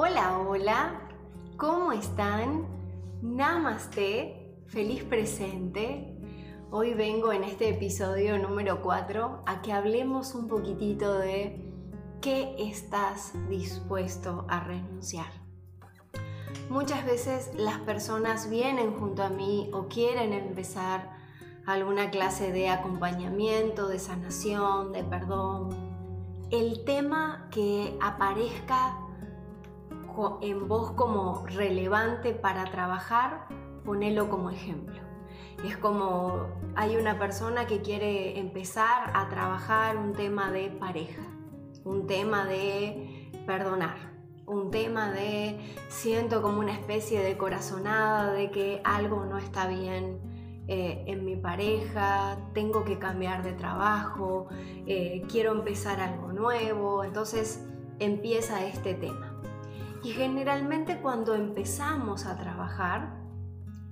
Hola, hola, ¿cómo están? Namaste, feliz presente. Hoy vengo en este episodio número 4 a que hablemos un poquitito de qué estás dispuesto a renunciar. Muchas veces las personas vienen junto a mí o quieren empezar alguna clase de acompañamiento, de sanación, de perdón. El tema que aparezca en vos como relevante para trabajar, ponelo como ejemplo. Es como hay una persona que quiere empezar a trabajar un tema de pareja, un tema de perdonar, un tema de siento como una especie de corazonada de que algo no está bien eh, en mi pareja, tengo que cambiar de trabajo, eh, quiero empezar algo nuevo, entonces empieza este tema. Y generalmente cuando empezamos a trabajar,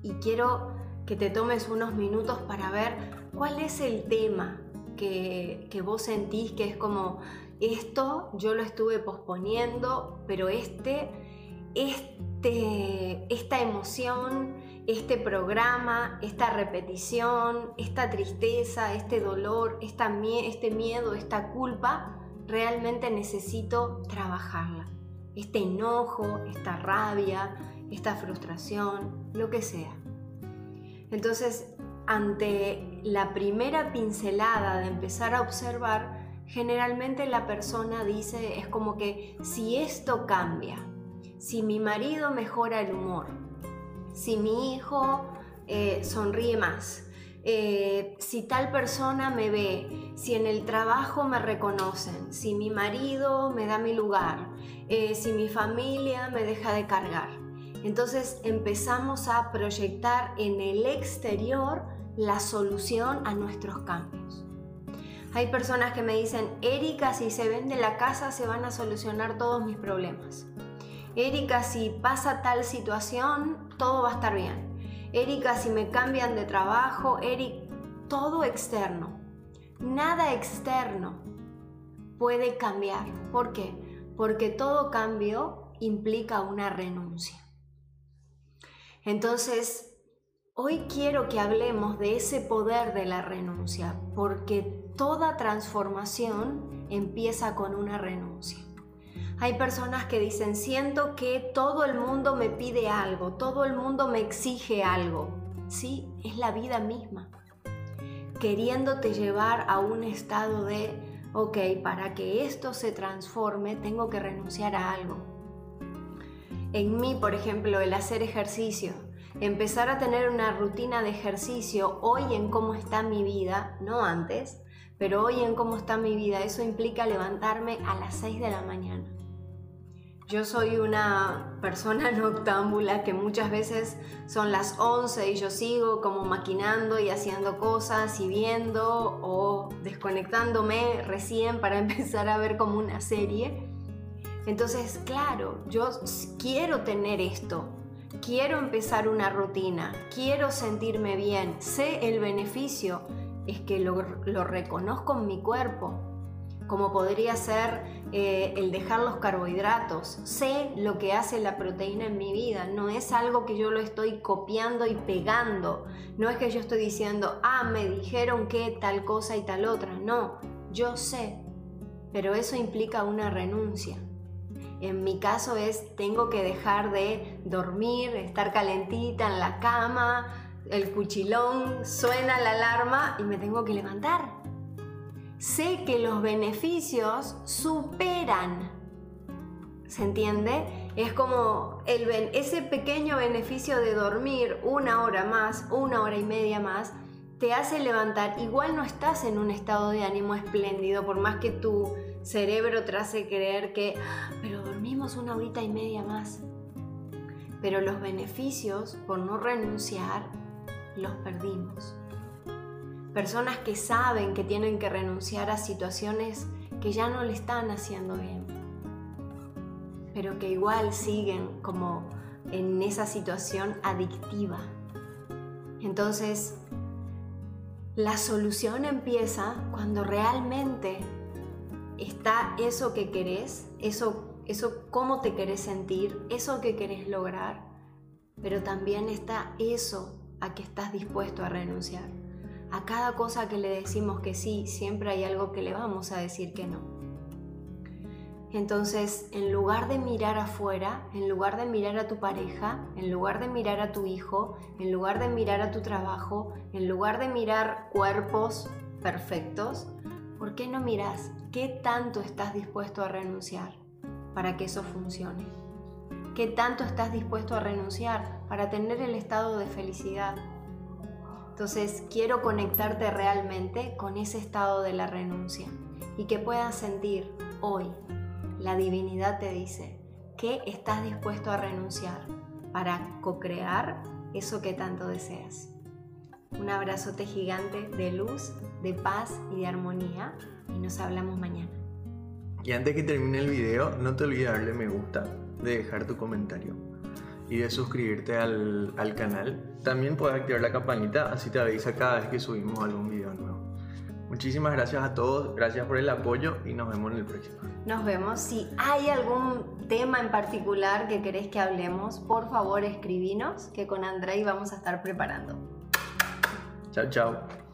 y quiero que te tomes unos minutos para ver cuál es el tema que, que vos sentís que es como, esto yo lo estuve posponiendo, pero este, este, esta emoción, este programa, esta repetición, esta tristeza, este dolor, este miedo, esta culpa, realmente necesito trabajarla este enojo, esta rabia, esta frustración, lo que sea. Entonces, ante la primera pincelada de empezar a observar, generalmente la persona dice, es como que si esto cambia, si mi marido mejora el humor, si mi hijo eh, sonríe más, eh, si tal persona me ve, si en el trabajo me reconocen, si mi marido me da mi lugar, eh, si mi familia me deja de cargar. Entonces empezamos a proyectar en el exterior la solución a nuestros cambios. Hay personas que me dicen, Erika, si se vende la casa se van a solucionar todos mis problemas. Erika, si pasa tal situación, todo va a estar bien. Erika, si me cambian de trabajo, Eric, todo externo. Nada externo puede cambiar. ¿Por qué? Porque todo cambio implica una renuncia. Entonces, hoy quiero que hablemos de ese poder de la renuncia, porque toda transformación empieza con una renuncia. Hay personas que dicen, siento que todo el mundo me pide algo, todo el mundo me exige algo. Sí, es la vida misma. Queriéndote llevar a un estado de, ok, para que esto se transforme, tengo que renunciar a algo. En mí, por ejemplo, el hacer ejercicio, empezar a tener una rutina de ejercicio hoy en cómo está mi vida, no antes, pero hoy en cómo está mi vida, eso implica levantarme a las 6 de la mañana. Yo soy una persona noctámbula que muchas veces son las 11 y yo sigo como maquinando y haciendo cosas y viendo o desconectándome recién para empezar a ver como una serie. Entonces, claro, yo quiero tener esto, quiero empezar una rutina, quiero sentirme bien, sé el beneficio, es que lo, lo reconozco en mi cuerpo, como podría ser eh, el dejar los carbohidratos. Sé lo que hace la proteína en mi vida, no es algo que yo lo estoy copiando y pegando, no es que yo estoy diciendo, ah, me dijeron que tal cosa y tal otra, no, yo sé, pero eso implica una renuncia. En mi caso es, tengo que dejar de dormir, estar calentita en la cama, el cuchilón, suena la alarma y me tengo que levantar sé que los beneficios superan. ¿Se entiende? Es como ese pequeño beneficio de dormir una hora más, una hora y media más, te hace levantar. Igual no estás en un estado de ánimo espléndido, por más que tu cerebro te hace creer que, ah, pero dormimos una horita y media más. Pero los beneficios, por no renunciar, los perdimos personas que saben que tienen que renunciar a situaciones que ya no le están haciendo bien, pero que igual siguen como en esa situación adictiva. Entonces, la solución empieza cuando realmente está eso que querés, eso eso cómo te querés sentir, eso que querés lograr, pero también está eso a que estás dispuesto a renunciar. A cada cosa que le decimos que sí, siempre hay algo que le vamos a decir que no. Entonces, en lugar de mirar afuera, en lugar de mirar a tu pareja, en lugar de mirar a tu hijo, en lugar de mirar a tu trabajo, en lugar de mirar cuerpos perfectos, ¿por qué no miras qué tanto estás dispuesto a renunciar para que eso funcione? ¿Qué tanto estás dispuesto a renunciar para tener el estado de felicidad? Entonces quiero conectarte realmente con ese estado de la renuncia y que puedas sentir hoy, la divinidad te dice, que estás dispuesto a renunciar para co-crear eso que tanto deseas. Un abrazote gigante de luz, de paz y de armonía y nos hablamos mañana. Y antes que termine el video, no te olvides darle me gusta, de dejar tu comentario y de suscribirte al, al canal. También puedes activar la campanita, así te avisa cada vez que subimos algún video nuevo. Muchísimas gracias a todos, gracias por el apoyo y nos vemos en el próximo. Nos vemos. Si hay algún tema en particular que querés que hablemos, por favor escribinos que con Andrei vamos a estar preparando. Chao, chao.